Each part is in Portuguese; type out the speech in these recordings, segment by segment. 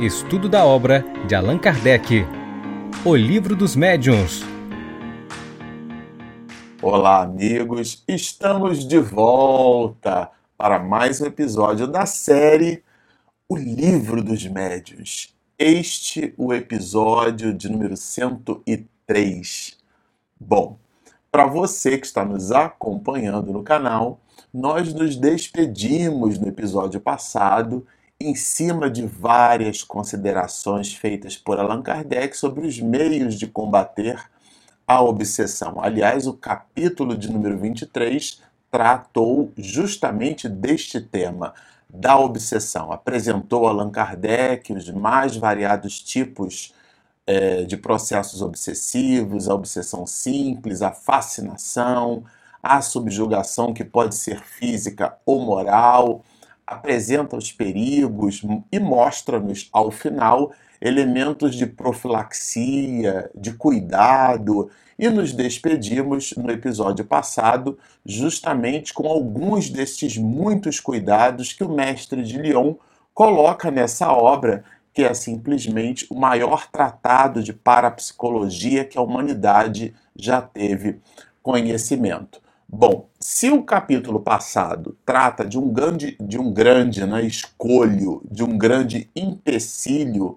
Estudo da obra de Allan Kardec. O Livro dos Médiuns. Olá, amigos. Estamos de volta para mais um episódio da série O Livro dos Médiuns. Este o episódio de número 103. Bom, para você que está nos acompanhando no canal, nós nos despedimos no episódio passado em cima de várias considerações feitas por Allan Kardec sobre os meios de combater a obsessão. Aliás, o capítulo de número 23 tratou justamente deste tema, da obsessão. Apresentou Allan Kardec os mais variados tipos é, de processos obsessivos, a obsessão simples, a fascinação, a subjugação que pode ser física ou moral apresenta os perigos e mostra-nos, ao final, elementos de profilaxia, de cuidado, e nos despedimos no episódio passado justamente com alguns destes muitos cuidados que o mestre de Lyon coloca nessa obra, que é simplesmente o maior tratado de parapsicologia que a humanidade já teve conhecimento. Bom, se o capítulo passado trata de um grande, de um grande né, escolho, de um grande empecilho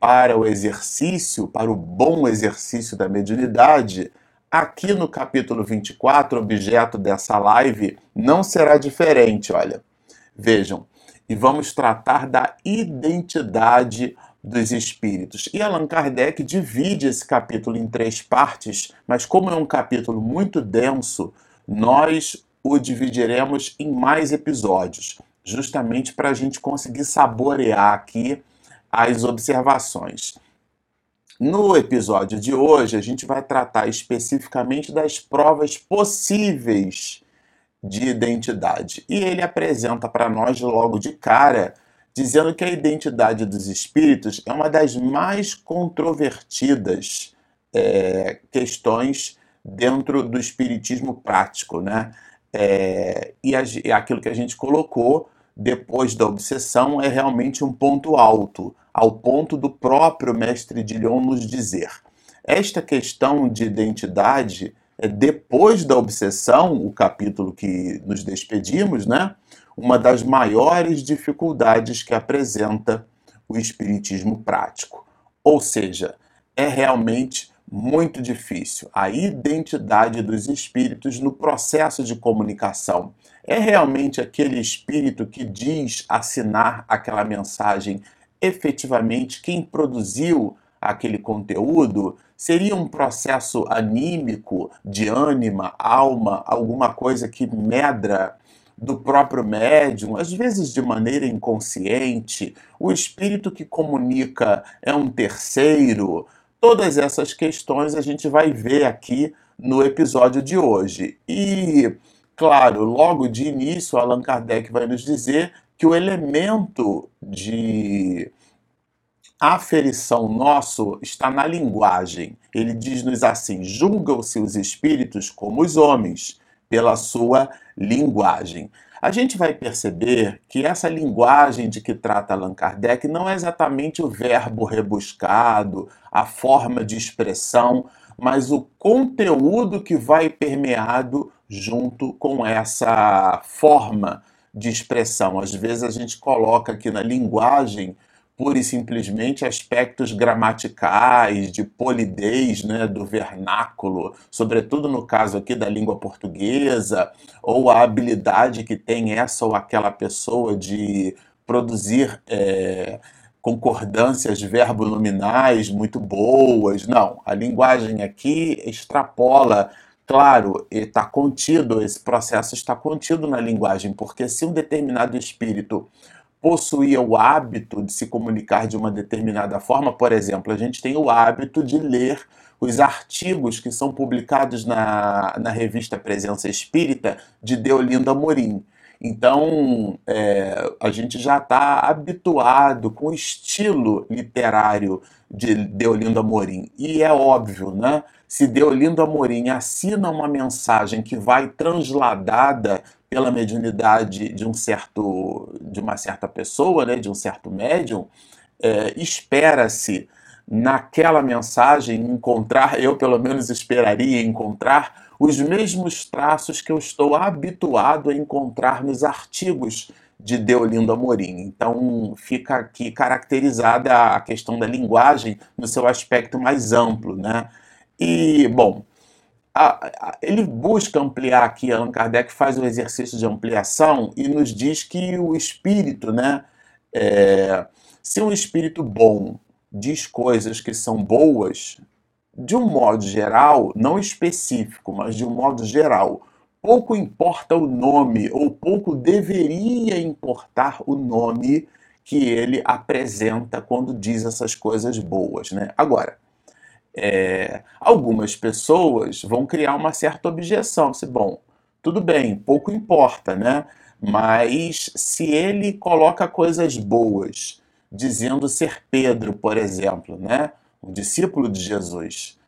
para o exercício, para o bom exercício da mediunidade, aqui no capítulo 24, objeto dessa live, não será diferente, olha. Vejam, e vamos tratar da identidade dos espíritos. E Allan Kardec divide esse capítulo em três partes, mas como é um capítulo muito denso, nós o dividiremos em mais episódios, justamente para a gente conseguir saborear aqui as observações. No episódio de hoje, a gente vai tratar especificamente das provas possíveis de identidade. E ele apresenta para nós logo de cara, dizendo que a identidade dos espíritos é uma das mais controvertidas é, questões dentro do espiritismo prático, né? É, e, a, e aquilo que a gente colocou depois da obsessão é realmente um ponto alto, ao ponto do próprio mestre de Lyon nos dizer. Esta questão de identidade é depois da obsessão, o capítulo que nos despedimos, né? Uma das maiores dificuldades que apresenta o espiritismo prático. Ou seja, é realmente muito difícil. A identidade dos espíritos no processo de comunicação. É realmente aquele espírito que diz assinar aquela mensagem efetivamente quem produziu aquele conteúdo? Seria um processo anímico, de ânima, alma, alguma coisa que medra do próprio médium, às vezes de maneira inconsciente? O espírito que comunica é um terceiro? Todas essas questões a gente vai ver aqui no episódio de hoje. E, claro, logo de início, Allan Kardec vai nos dizer que o elemento de aferição nosso está na linguagem. Ele diz-nos assim: julgam-se os espíritos como os homens, pela sua linguagem a gente vai perceber que essa linguagem de que trata Allan Kardec não é exatamente o verbo rebuscado, a forma de expressão, mas o conteúdo que vai permeado junto com essa forma de expressão. Às vezes a gente coloca aqui na linguagem pura e simplesmente aspectos gramaticais, de polidez né, do vernáculo, sobretudo no caso aqui da língua portuguesa, ou a habilidade que tem essa ou aquela pessoa de produzir é, concordâncias verbo-nominais muito boas. Não, a linguagem aqui extrapola claro, está contido, esse processo está contido na linguagem, porque se um determinado espírito possuía o hábito de se comunicar de uma determinada forma, por exemplo, a gente tem o hábito de ler os artigos que são publicados na, na revista Presença Espírita de Deolinda Morim. Então, é, a gente já está habituado com o estilo literário de Deolinda Morim. E é óbvio, né? Se Deolinda Morim assina uma mensagem que vai transladada pela mediunidade de um certo de uma certa pessoa, né, de um certo médium, é, espera-se naquela mensagem encontrar, eu pelo menos esperaria encontrar, os mesmos traços que eu estou habituado a encontrar nos artigos de Deolindo Amorim. Então fica aqui caracterizada a questão da linguagem no seu aspecto mais amplo, né? E, bom, a, a, ele busca ampliar aqui, Allan Kardec faz o exercício de ampliação e nos diz que o espírito, né? É, se um espírito bom diz coisas que são boas, de um modo geral, não específico, mas de um modo geral, pouco importa o nome, ou pouco deveria importar o nome que ele apresenta quando diz essas coisas boas. Né? Agora, é, algumas pessoas vão criar uma certa objeção. Se, bom, tudo bem, pouco importa, né? Mas se ele coloca coisas boas, dizendo ser Pedro, por exemplo, né? um discípulo de Jesus,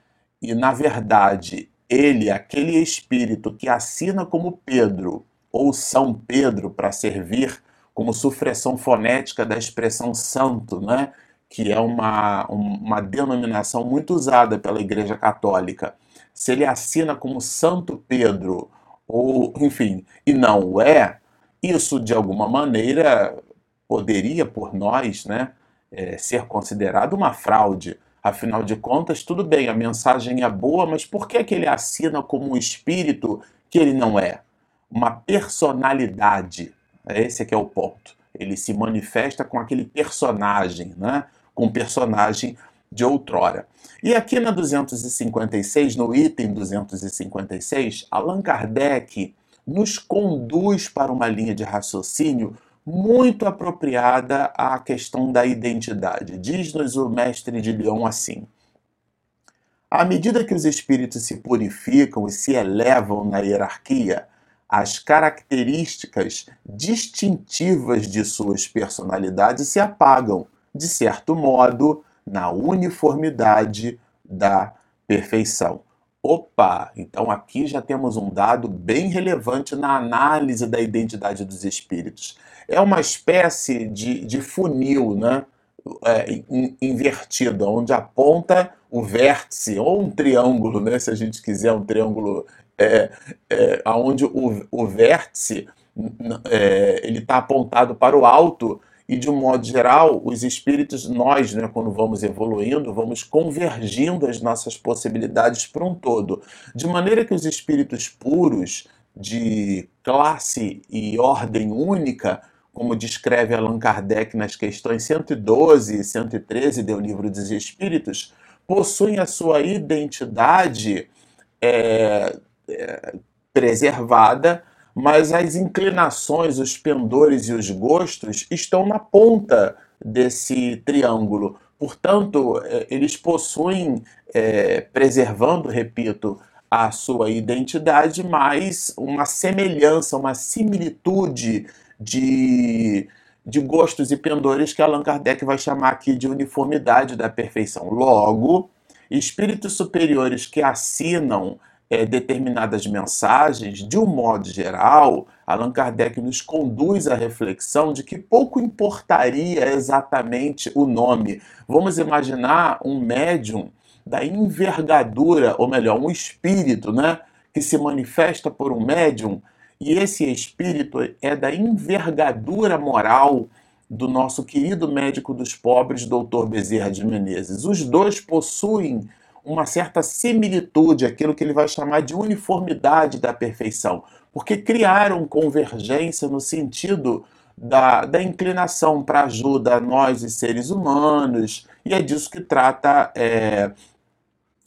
e na verdade ele, aquele espírito que assina como Pedro ou São Pedro para servir como supressão fonética da expressão santo, né? Que é uma, uma denominação muito usada pela Igreja Católica. Se ele assina como Santo Pedro, ou enfim, e não é, isso de alguma maneira poderia por nós né, é, ser considerado uma fraude. Afinal de contas, tudo bem, a mensagem é boa, mas por que, que ele assina como um espírito que ele não é? Uma personalidade. Esse é que é o ponto. Ele se manifesta com aquele personagem, né? Com personagem de outrora. E aqui na 256, no item 256, Allan Kardec nos conduz para uma linha de raciocínio muito apropriada à questão da identidade. Diz-nos o mestre de Lyon assim: À medida que os espíritos se purificam e se elevam na hierarquia, as características distintivas de suas personalidades se apagam, de certo modo, na uniformidade da perfeição. Opa, então aqui já temos um dado bem relevante na análise da identidade dos espíritos. É uma espécie de, de funil, né? É, invertido, onde aponta o vértice, ou um triângulo, né? se a gente quiser, um triângulo é, é, onde o, o vértice é, ele está apontado para o alto e de um modo geral, os espíritos, nós, né, quando vamos evoluindo, vamos convergindo as nossas possibilidades para um todo. De maneira que os espíritos puros, de classe e ordem única, como descreve Allan Kardec nas questões 112 e 113 do Livro dos Espíritos, possuem a sua identidade é, é, preservada mas as inclinações, os pendores e os gostos estão na ponta desse triângulo. Portanto, é, eles possuem, é, preservando, repito, a sua identidade, mas uma semelhança, uma similitude de, de gostos e pendores que Allan Kardec vai chamar aqui de uniformidade da perfeição. Logo, espíritos superiores que assinam é, determinadas mensagens, de um modo geral, Allan Kardec nos conduz à reflexão de que pouco importaria exatamente o nome. Vamos imaginar um médium da envergadura, ou melhor, um espírito, né, que se manifesta por um médium, e esse espírito é da envergadura moral do nosso querido médico dos pobres, Dr. Bezerra de Menezes. Os dois possuem uma certa similitude, aquilo que ele vai chamar de uniformidade da perfeição, porque criaram convergência no sentido da, da inclinação para ajuda a nós, os seres humanos, e é disso que trata é,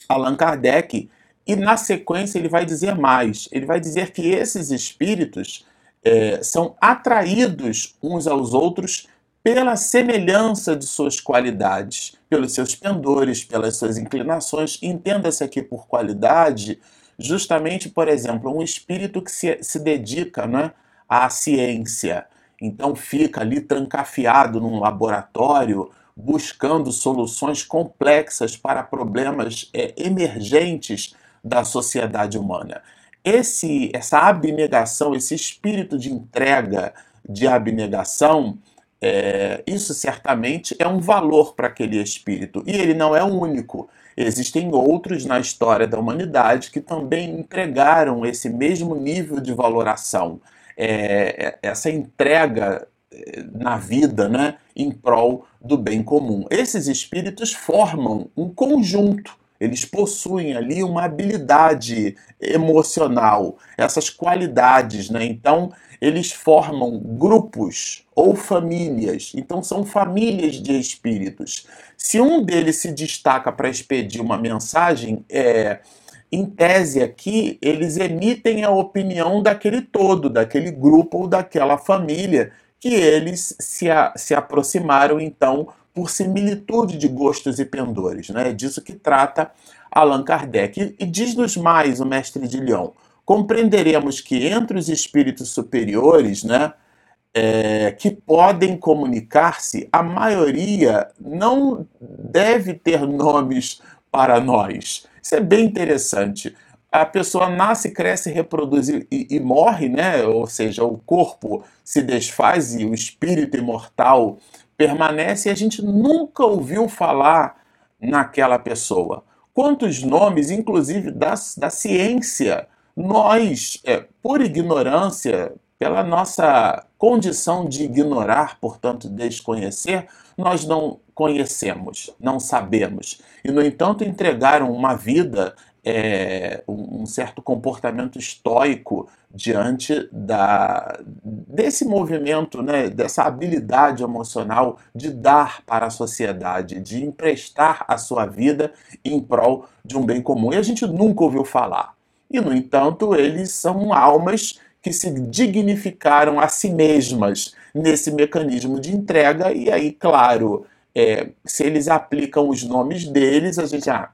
Allan Kardec. E na sequência ele vai dizer mais: ele vai dizer que esses espíritos é, são atraídos uns aos outros pela semelhança de suas qualidades, pelos seus pendores, pelas suas inclinações. Entenda-se aqui por qualidade, justamente, por exemplo, um espírito que se, se dedica né, à ciência. Então fica ali trancafiado num laboratório, buscando soluções complexas para problemas é, emergentes da sociedade humana. Esse, essa abnegação, esse espírito de entrega, de abnegação, é, isso certamente é um valor para aquele espírito. E ele não é o único. Existem outros na história da humanidade que também entregaram esse mesmo nível de valoração, é, é essa entrega é, na vida, né, em prol do bem comum. Esses espíritos formam um conjunto eles possuem ali uma habilidade emocional, essas qualidades, né? Então, eles formam grupos ou famílias. Então, são famílias de espíritos. Se um deles se destaca para expedir uma mensagem, é, em tese aqui, eles emitem a opinião daquele todo, daquele grupo ou daquela família que eles se, a, se aproximaram, então, por similitude de gostos e pendores. Né? É disso que trata Allan Kardec. E, diz-nos mais o mestre de Lyon. Compreenderemos que entre os espíritos superiores, né, é, que podem comunicar-se, a maioria não deve ter nomes para nós. Isso é bem interessante. A pessoa nasce, cresce, reproduz e, e, morre, né? ou seja, o corpo se desfaz e o espírito imortal permanece e a gente nunca ouviu falar naquela pessoa. Quantos nomes, inclusive da, da ciência, nós, é, por ignorância, pela nossa condição de ignorar, portanto desconhecer, nós não conhecemos, não sabemos. E, no entanto, entregaram uma vida é, um certo comportamento estoico diante da, desse movimento, né, dessa habilidade emocional de dar para a sociedade, de emprestar a sua vida em prol de um bem comum. E a gente nunca ouviu falar. E, no entanto, eles são almas que se dignificaram a si mesmas nesse mecanismo de entrega, e aí, claro, é, se eles aplicam os nomes deles, a gente, ah,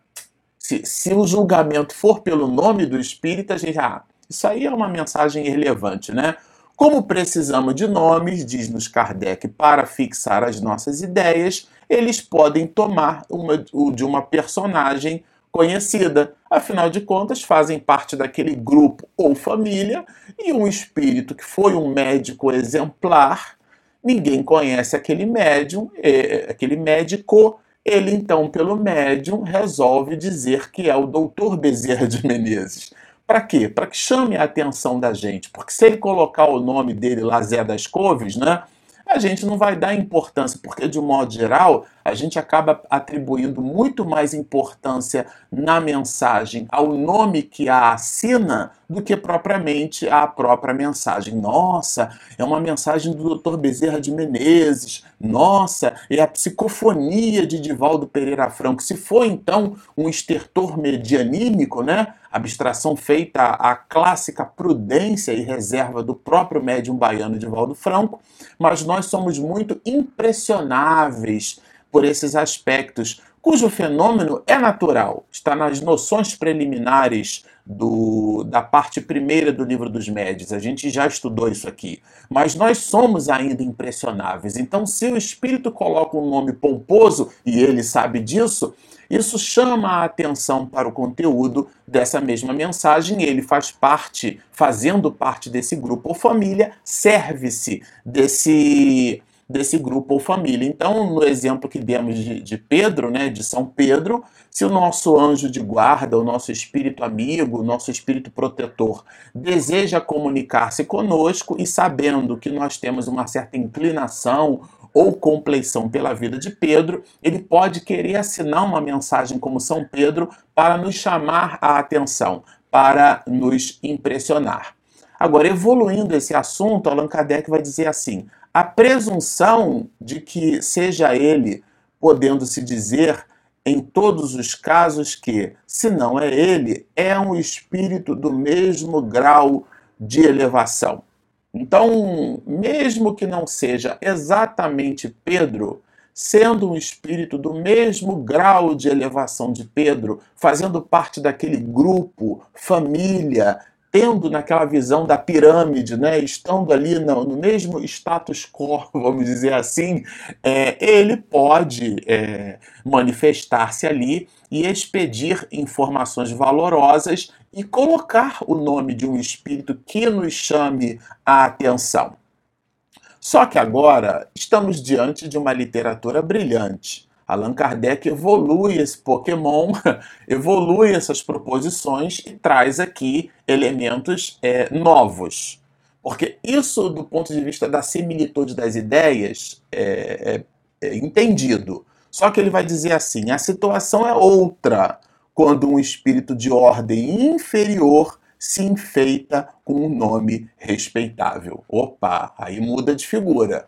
se, se o julgamento for pelo nome do espírito, a gente, ah, isso aí é uma mensagem irrelevante, né? Como precisamos de nomes, diz-nos Kardec, para fixar as nossas ideias, eles podem tomar uma, o de uma personagem conhecida. Afinal de contas, fazem parte daquele grupo ou família, e um espírito que foi um médico exemplar, ninguém conhece aquele médium, é, aquele médico, ele então, pelo médium, resolve dizer que é o doutor Bezerra de Menezes. Para quê? Para que chame a atenção da gente. Porque se ele colocar o nome dele lá, Zé das Couves, né? a gente não vai dar importância, porque de modo geral a gente acaba atribuindo muito mais importância na mensagem ao nome que a assina do que propriamente à própria mensagem. Nossa, é uma mensagem do Dr. Bezerra de Menezes. Nossa, é a psicofonia de Divaldo Pereira Franco. Se for então um estertor medianímico, né? Abstração feita à clássica prudência e reserva do próprio médium baiano Divaldo Franco, mas nós somos muito impressionáveis por esses aspectos, cujo fenômeno é natural, está nas noções preliminares do, da parte primeira do livro dos médios. A gente já estudou isso aqui. Mas nós somos ainda impressionáveis. Então, se o espírito coloca um nome pomposo, e ele sabe disso, isso chama a atenção para o conteúdo dessa mesma mensagem. Ele faz parte, fazendo parte desse grupo ou família, serve-se desse desse grupo ou família. Então, no exemplo que demos de, de, Pedro, né, de São Pedro, se o nosso anjo de guarda, o nosso espírito amigo, o nosso espírito protetor deseja comunicar-se conosco e sabendo que nós temos uma certa inclinação ou compleição pela vida de Pedro, ele pode querer assinar uma mensagem como São Pedro para nos chamar a atenção, para nos impressionar. Agora, evoluindo esse assunto, Allan Kardec vai dizer assim: a presunção de que seja ele, podendo se dizer em todos os casos que, se não é ele, é um espírito do mesmo grau de elevação. Então, mesmo que não seja exatamente Pedro, sendo um espírito do mesmo grau de elevação de Pedro, fazendo parte daquele grupo, família, tendo naquela visão da pirâmide, né, estando ali no, no mesmo status quo, vamos dizer assim, é, ele pode é, manifestar-se ali e expedir informações valorosas e colocar o nome de um espírito que nos chame a atenção. Só que agora estamos diante de uma literatura brilhante. Allan Kardec evolui esse Pokémon, evolui essas proposições e traz aqui elementos é, novos. Porque isso, do ponto de vista da similitude das ideias, é, é, é entendido. Só que ele vai dizer assim: a situação é outra quando um espírito de ordem inferior se enfeita com um nome respeitável. Opa, aí muda de figura.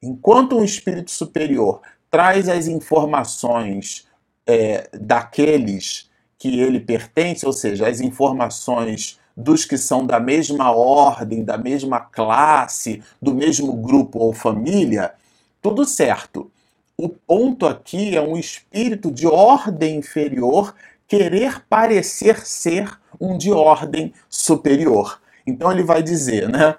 Enquanto um espírito superior traz as informações é, daqueles que ele pertence, ou seja, as informações dos que são da mesma ordem, da mesma classe, do mesmo grupo ou família, tudo certo. O ponto aqui é um espírito de ordem inferior querer parecer ser um de ordem superior. Então ele vai dizer, né?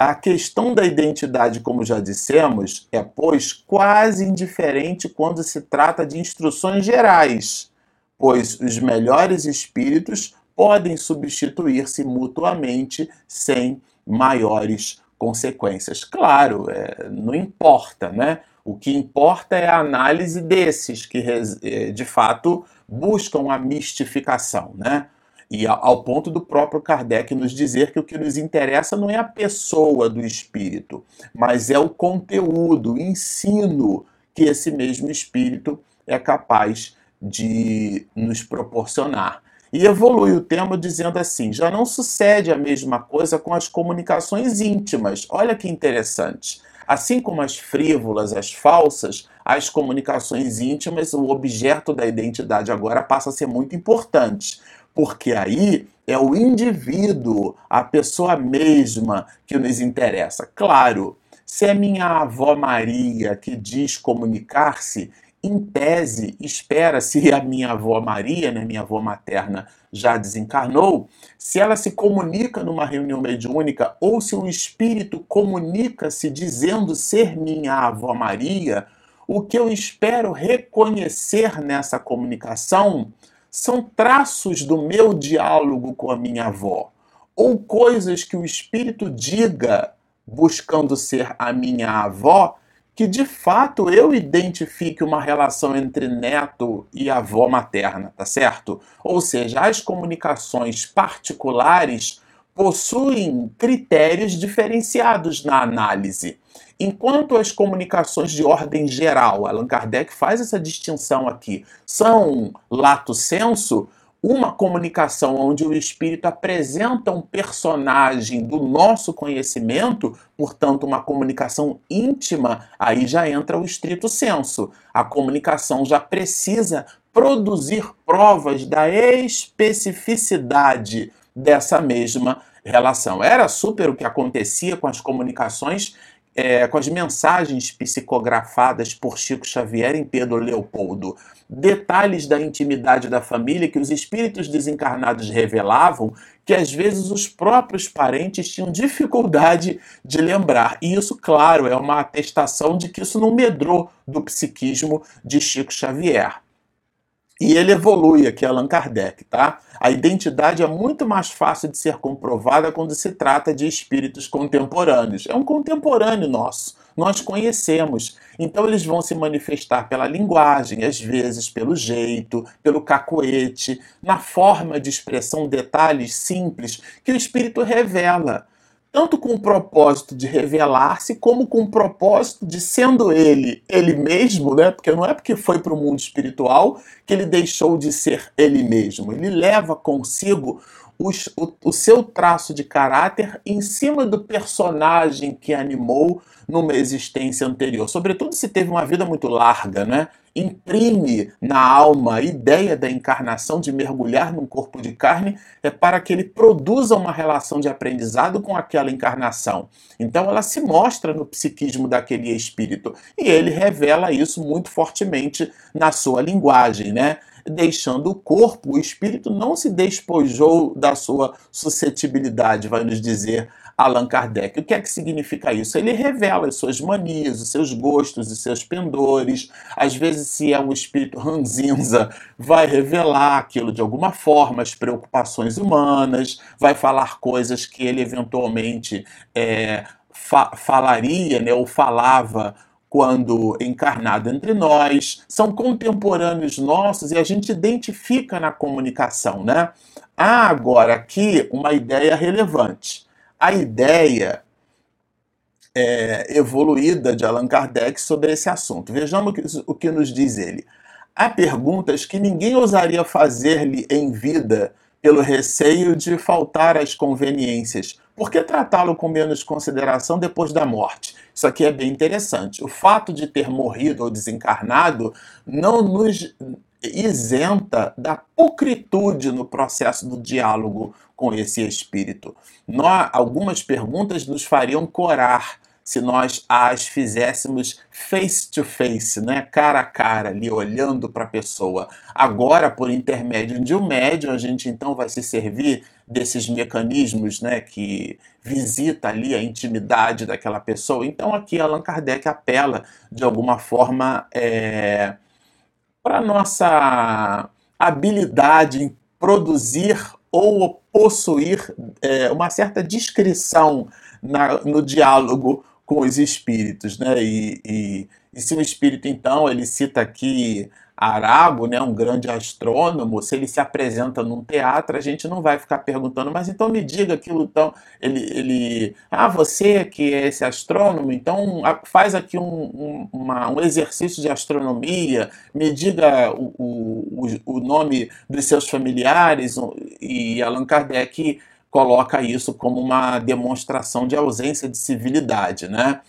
A questão da identidade, como já dissemos, é, pois, quase indiferente quando se trata de instruções gerais, pois os melhores espíritos podem substituir-se mutuamente sem maiores consequências. Claro, é, não importa, né? O que importa é a análise desses que, é, de fato, buscam a mistificação, né? E ao ponto do próprio Kardec nos dizer que o que nos interessa não é a pessoa do espírito, mas é o conteúdo, o ensino que esse mesmo espírito é capaz de nos proporcionar. E evolui o tema dizendo assim: já não sucede a mesma coisa com as comunicações íntimas. Olha que interessante. Assim como as frívolas, as falsas, as comunicações íntimas, o objeto da identidade agora passa a ser muito importante porque aí é o indivíduo, a pessoa mesma que nos interessa. Claro, se é minha avó Maria que diz comunicar-se, em tese, espera-se a minha avó Maria, né, minha avó materna, já desencarnou, se ela se comunica numa reunião mediúnica ou se um espírito comunica-se dizendo ser minha avó Maria, o que eu espero reconhecer nessa comunicação são traços do meu diálogo com a minha avó, ou coisas que o espírito diga buscando ser a minha avó, que de fato eu identifique uma relação entre neto e avó materna, tá certo? Ou seja, as comunicações particulares possuem critérios diferenciados na análise. Enquanto as comunicações de ordem geral, Allan Kardec faz essa distinção aqui, são lato senso, uma comunicação onde o espírito apresenta um personagem do nosso conhecimento, portanto, uma comunicação íntima, aí já entra o estrito senso. A comunicação já precisa produzir provas da especificidade dessa mesma relação. Era super o que acontecia com as comunicações é, com as mensagens psicografadas por Chico Xavier em Pedro Leopoldo, detalhes da intimidade da família que os espíritos desencarnados revelavam, que às vezes os próprios parentes tinham dificuldade de lembrar. E isso, claro, é uma atestação de que isso não medrou do psiquismo de Chico Xavier. E ele evolui aqui, Allan Kardec, tá? A identidade é muito mais fácil de ser comprovada quando se trata de espíritos contemporâneos. É um contemporâneo nosso, nós conhecemos. Então eles vão se manifestar pela linguagem, às vezes pelo jeito, pelo cacoete, na forma de expressão, detalhes simples que o espírito revela tanto com o propósito de revelar-se, como com o propósito de, sendo ele ele mesmo, né? porque não é porque foi para o mundo espiritual que ele deixou de ser ele mesmo. Ele leva consigo os, o, o seu traço de caráter em cima do personagem que animou numa existência anterior. Sobretudo se teve uma vida muito larga, né? Imprime na alma a ideia da encarnação, de mergulhar num corpo de carne, é para que ele produza uma relação de aprendizado com aquela encarnação. Então ela se mostra no psiquismo daquele espírito e ele revela isso muito fortemente na sua linguagem, né? Deixando o corpo, o espírito não se despojou da sua suscetibilidade, vai nos dizer Allan Kardec. O que é que significa isso? Ele revela as suas manias, os seus gostos, os seus pendores. Às vezes, se é um espírito ranzinza, vai revelar aquilo de alguma forma, as preocupações humanas, vai falar coisas que ele eventualmente é, fa falaria né, ou falava quando encarnado entre nós, são contemporâneos nossos e a gente identifica na comunicação, né? Há agora aqui uma ideia relevante. A ideia é, evoluída de Allan Kardec sobre esse assunto. Vejamos o que nos diz ele. Há perguntas que ninguém ousaria fazer-lhe em vida pelo receio de faltar às conveniências. Por que tratá-lo com menos consideração depois da morte? Isso aqui é bem interessante. O fato de ter morrido ou desencarnado não nos isenta da pulcritude no processo do diálogo com esse espírito. Nós, algumas perguntas nos fariam corar se nós as fizéssemos face to face, né? cara a cara, ali olhando para a pessoa. Agora, por intermédio de um médium, a gente então vai se servir desses mecanismos né, que visita ali a intimidade daquela pessoa. Então, aqui Allan Kardec apela de alguma forma é, para nossa habilidade em produzir ou possuir é, uma certa discrição na, no diálogo com os espíritos, né? E, e, e, se o espírito, então, ele cita aqui Arago, né, um grande astrônomo, se ele se apresenta num teatro, a gente não vai ficar perguntando, mas então me diga aquilo, então, ele, ele ah, você que é esse astrônomo, então faz aqui um, um, uma, um exercício de astronomia, me diga o, o, o nome dos seus familiares, e Allan Kardec coloca isso como uma demonstração de ausência de civilidade, né?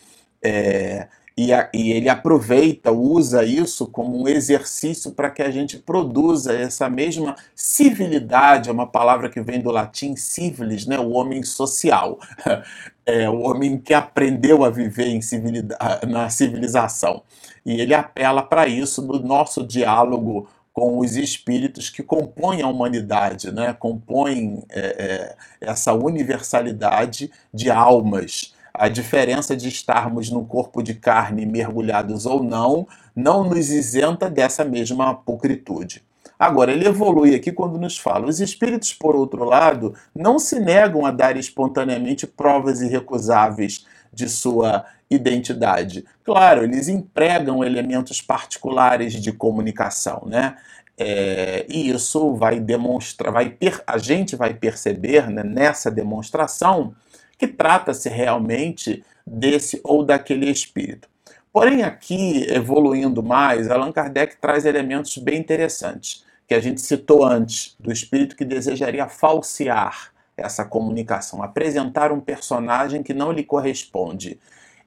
É, e, a, e, ele aproveita, usa isso como um exercício para que a gente produza essa mesma civilidade, é uma palavra que vem do latim civilis, né? o homem social, é, o homem que aprendeu a viver em civilidade, na civilização. E ele apela para isso no nosso diálogo com os espíritos que compõem a humanidade, né? compõem é, é, essa universalidade de almas. A diferença de estarmos num corpo de carne mergulhados ou não, não nos isenta dessa mesma pulcritude. Agora, ele evolui aqui quando nos fala: os espíritos, por outro lado, não se negam a dar espontaneamente provas irrecusáveis de sua identidade. Claro, eles empregam elementos particulares de comunicação, né? É, e isso vai demonstrar, vai per, a gente vai perceber né, nessa demonstração que trata-se realmente desse ou daquele espírito. Porém, aqui, evoluindo mais, Allan Kardec traz elementos bem interessantes, que a gente citou antes, do espírito que desejaria falsear essa comunicação, apresentar um personagem que não lhe corresponde.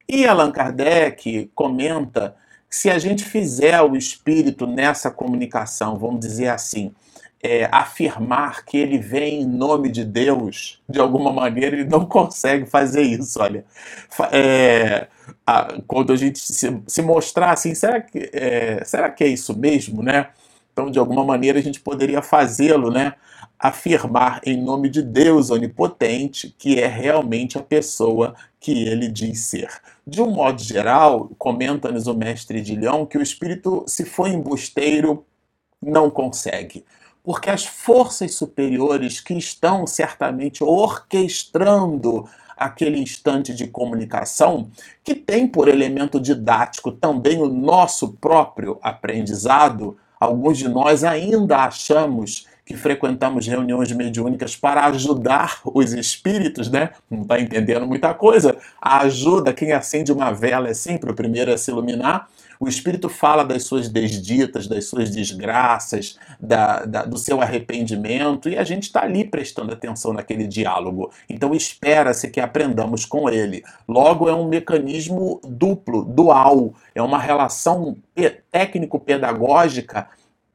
E Allan Kardec comenta que se a gente fizer o espírito nessa comunicação, vamos dizer assim, é, afirmar que ele vem em nome de Deus, de alguma maneira ele não consegue fazer isso. Olha, é, a, quando a gente se, se, mostrar assim, será que, é, será que é isso mesmo, né? Então, de alguma maneira, a gente poderia fazê-lo, né? afirmar em nome de Deus onipotente que é realmente a pessoa que ele diz ser. De um modo geral, comenta-nos o mestre de Leão que o espírito, se for embusteiro, não consegue. Porque as forças superiores que estão certamente orquestrando aquele instante de comunicação, que tem por elemento didático também o nosso próprio aprendizado, alguns de nós ainda achamos que frequentamos reuniões mediúnicas para ajudar os espíritos, né? Não está entendendo muita coisa. A ajuda, quem acende uma vela é sempre o primeiro a se iluminar. O espírito fala das suas desditas, das suas desgraças, da, da, do seu arrependimento, e a gente está ali prestando atenção naquele diálogo. Então espera-se que aprendamos com ele. Logo, é um mecanismo duplo, dual, é uma relação técnico-pedagógica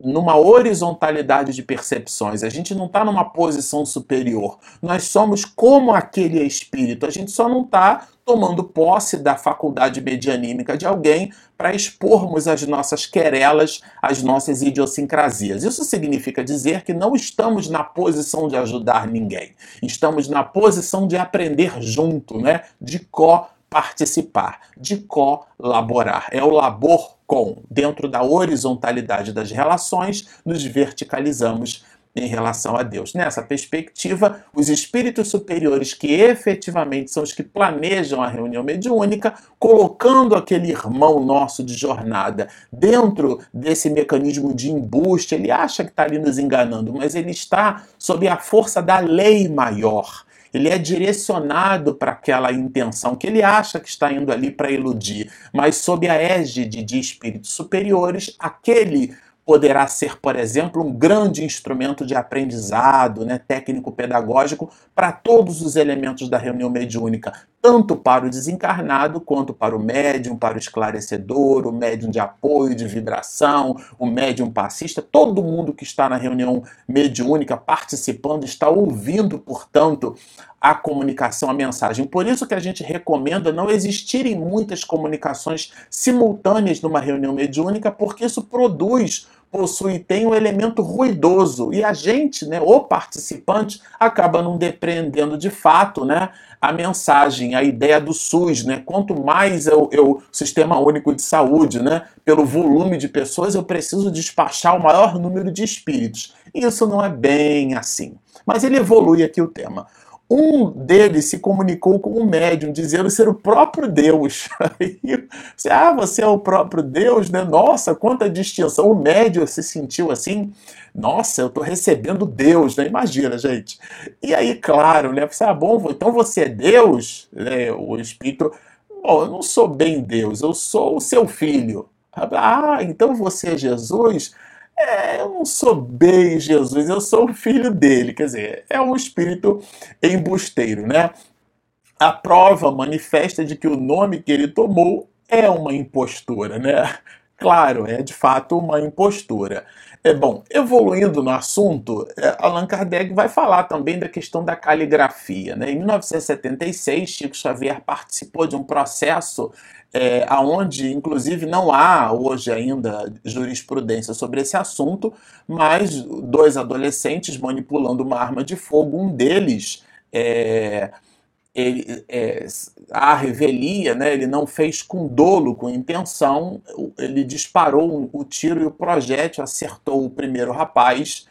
numa horizontalidade de percepções. A gente não está numa posição superior. Nós somos como aquele espírito. A gente só não está tomando posse da faculdade medianímica de alguém para expormos as nossas querelas, as nossas idiosincrasias. Isso significa dizer que não estamos na posição de ajudar ninguém. Estamos na posição de aprender junto, né? De co participar, de colaborar. É o labor com. Dentro da horizontalidade das relações, nos verticalizamos em relação a Deus. Nessa perspectiva, os espíritos superiores, que efetivamente são os que planejam a reunião mediúnica, colocando aquele irmão nosso de jornada dentro desse mecanismo de embuste, ele acha que está ali nos enganando, mas ele está sob a força da lei maior ele é direcionado para aquela intenção que ele acha que está indo ali para iludir, mas sob a égide de espíritos superiores, aquele poderá ser, por exemplo, um grande instrumento de aprendizado, né, técnico-pedagógico para todos os elementos da reunião mediúnica, tanto para o desencarnado quanto para o médium, para o esclarecedor, o médium de apoio, de vibração, o médium passista, todo mundo que está na reunião mediúnica participando está ouvindo, portanto, a comunicação, a mensagem. Por isso que a gente recomenda não existirem muitas comunicações simultâneas numa reunião mediúnica, porque isso produz possui tem um elemento ruidoso e a gente, né, o participante, acaba não depreendendo de fato, né, a mensagem, a ideia do SUS, né? Quanto mais eu, eu sistema único de saúde, né, pelo volume de pessoas, eu preciso despachar o maior número de espíritos. Isso não é bem assim. Mas ele evolui aqui o tema. Um deles se comunicou com um médium, dizendo ser o próprio Deus. você, ah, você é o próprio Deus, né? Nossa, quanta distinção. O médium se sentiu assim, nossa, eu estou recebendo Deus, né? Imagina, gente. E aí, claro, né? Você, ah, bom, então você é Deus? Né? O Espírito, bom, eu não sou bem Deus, eu sou o seu filho. Ah, então você é Jesus? É, eu não sou bem Jesus, eu sou o filho dele. Quer dizer, é um espírito embusteiro, né? A prova manifesta de que o nome que ele tomou é uma impostura, né? Claro, é de fato uma impostura. É bom, evoluindo no assunto, é, Allan Kardec vai falar também da questão da caligrafia. Né? Em 1976, Chico Xavier participou de um processo é, aonde, inclusive, não há hoje ainda jurisprudência sobre esse assunto, mas dois adolescentes manipulando uma arma de fogo, um deles. É, ele, é, a revelia, né, ele não fez com dolo, com intenção, ele disparou o tiro e o projétil acertou o primeiro rapaz,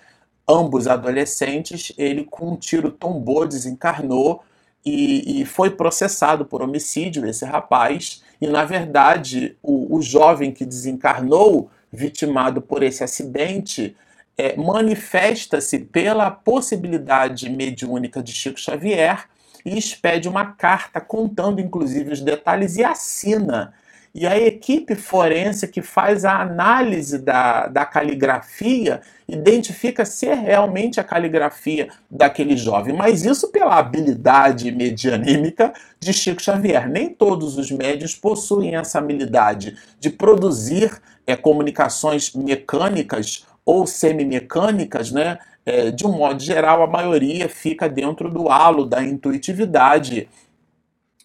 ambos adolescentes, ele com um tiro tombou, desencarnou e, e foi processado por homicídio, esse rapaz, e na verdade o, o jovem que desencarnou, vitimado por esse acidente, é, manifesta-se pela possibilidade mediúnica de Chico Xavier e expede uma carta contando inclusive os detalhes e assina. E a equipe forense que faz a análise da, da caligrafia identifica ser realmente a caligrafia daquele jovem, mas isso pela habilidade medianímica de Chico Xavier. Nem todos os médios possuem essa habilidade de produzir é, comunicações mecânicas ou semimecânicas, né, é, de um modo geral, a maioria fica dentro do halo da intuitividade.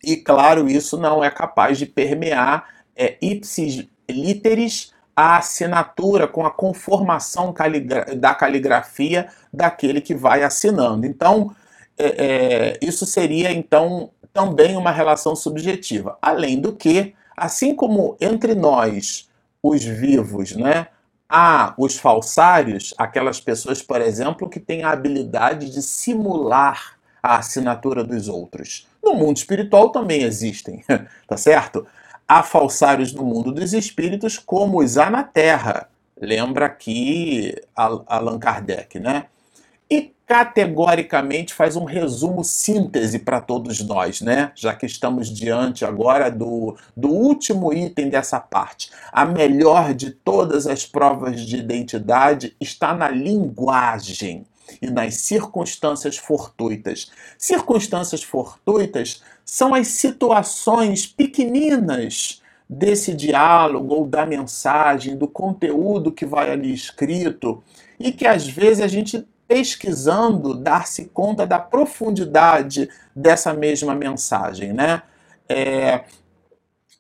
E, claro, isso não é capaz de permear é, ipsis literis a assinatura com a conformação caligra da caligrafia daquele que vai assinando. Então, é, é, isso seria então também uma relação subjetiva. Além do que, assim como entre nós, os vivos, né, Há os falsários, aquelas pessoas, por exemplo, que têm a habilidade de simular a assinatura dos outros. No mundo espiritual também existem, tá certo? Há falsários no mundo dos espíritos, como os há na Terra. Lembra aqui Allan Kardec, né? E categoricamente faz um resumo síntese para todos nós, né? Já que estamos diante agora do, do último item dessa parte. A melhor de todas as provas de identidade está na linguagem e nas circunstâncias fortuitas. Circunstâncias fortuitas são as situações pequeninas desse diálogo ou da mensagem, do conteúdo que vai ali escrito e que às vezes a gente pesquisando dar-se conta da profundidade dessa mesma mensagem, né? É,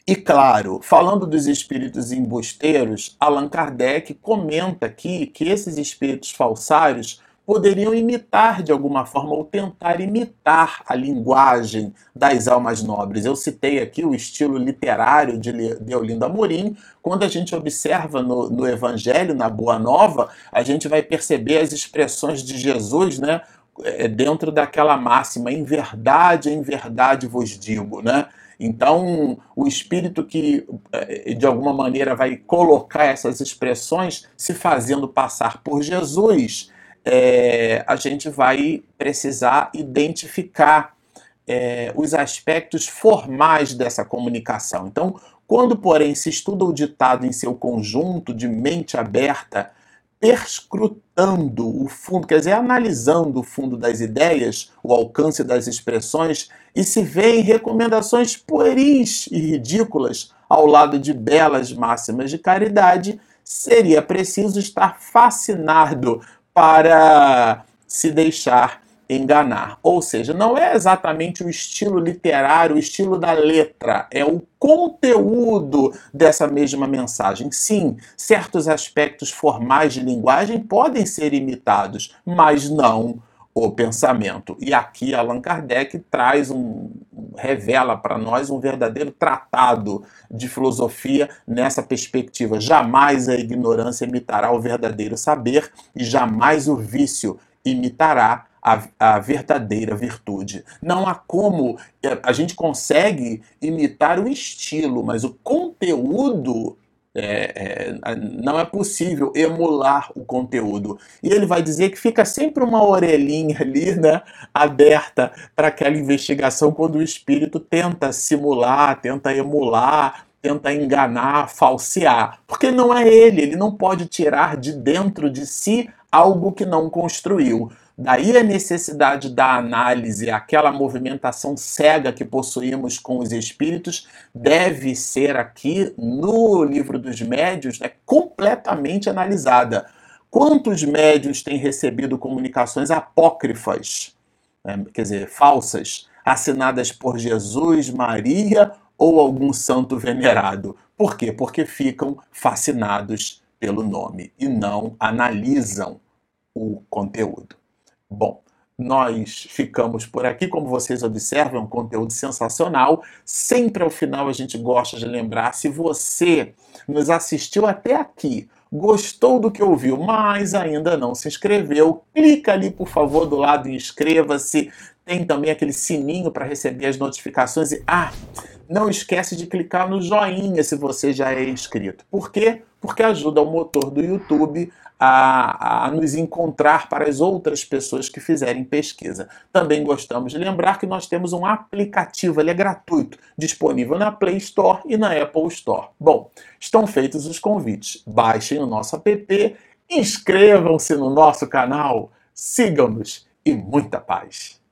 e claro, falando dos espíritos embusteiros, Allan Kardec comenta aqui que esses espíritos falsários poderiam imitar de alguma forma ou tentar imitar a linguagem das almas nobres. Eu citei aqui o estilo literário de Deolinda Amorim. Quando a gente observa no, no Evangelho, na Boa Nova, a gente vai perceber as expressões de Jesus, né? É, dentro daquela máxima, em verdade, em verdade vos digo, né? Então, o espírito que é, de alguma maneira vai colocar essas expressões se fazendo passar por Jesus, é, a gente vai precisar identificar é, os aspectos formais dessa comunicação. Então, quando, porém, se estuda o ditado em seu conjunto de mente aberta, perscrutando o fundo, quer dizer, analisando o fundo das ideias, o alcance das expressões, e se vê em recomendações pueris e ridículas ao lado de belas máximas de caridade, seria preciso estar fascinado para se deixar enganar. Ou seja, não é exatamente o estilo literário, o estilo da letra, é o conteúdo dessa mesma mensagem. Sim, certos aspectos formais de linguagem podem ser imitados, mas não o pensamento. E aqui Allan Kardec traz um revela para nós um verdadeiro tratado de filosofia nessa perspectiva. Jamais a ignorância imitará o verdadeiro saber e jamais o vício imitará a, a, verdadeira virtude. Não há como. É, a gente consegue imitar o estilo, mas o conteúdo é, é, não é possível emular o conteúdo. E ele vai dizer que fica sempre uma orelhinha ali, né, aberta para aquela investigação quando o espírito tenta simular, tenta emular, tenta enganar, falsear. Porque não é ele, ele não pode tirar de dentro de si algo que não construiu. Daí a necessidade da análise, aquela movimentação cega que possuímos com os espíritos, deve ser aqui no livro dos médios né, completamente analisada. Quantos médios têm recebido comunicações apócrifas, né, quer dizer, falsas, assinadas por Jesus, Maria ou algum santo venerado? Por quê? Porque ficam fascinados pelo nome e não analisam o conteúdo. Bom, nós ficamos por aqui. Como vocês observam, é um conteúdo sensacional. Sempre ao final a gente gosta de lembrar: se você nos assistiu até aqui, gostou do que ouviu, mas ainda não se inscreveu, clica ali, por favor, do lado e inscreva-se. Tem também aquele sininho para receber as notificações. E, ah, não esquece de clicar no joinha se você já é inscrito. Por quê? Porque ajuda o motor do YouTube a, a, nos encontrar para as outras pessoas que fizerem pesquisa. Também gostamos de lembrar que nós temos um aplicativo, ele é gratuito, disponível na Play Store e na Apple Store. Bom, estão feitos os convites. Baixem o nosso app, inscrevam-se no nosso canal, sigam-nos e muita paz.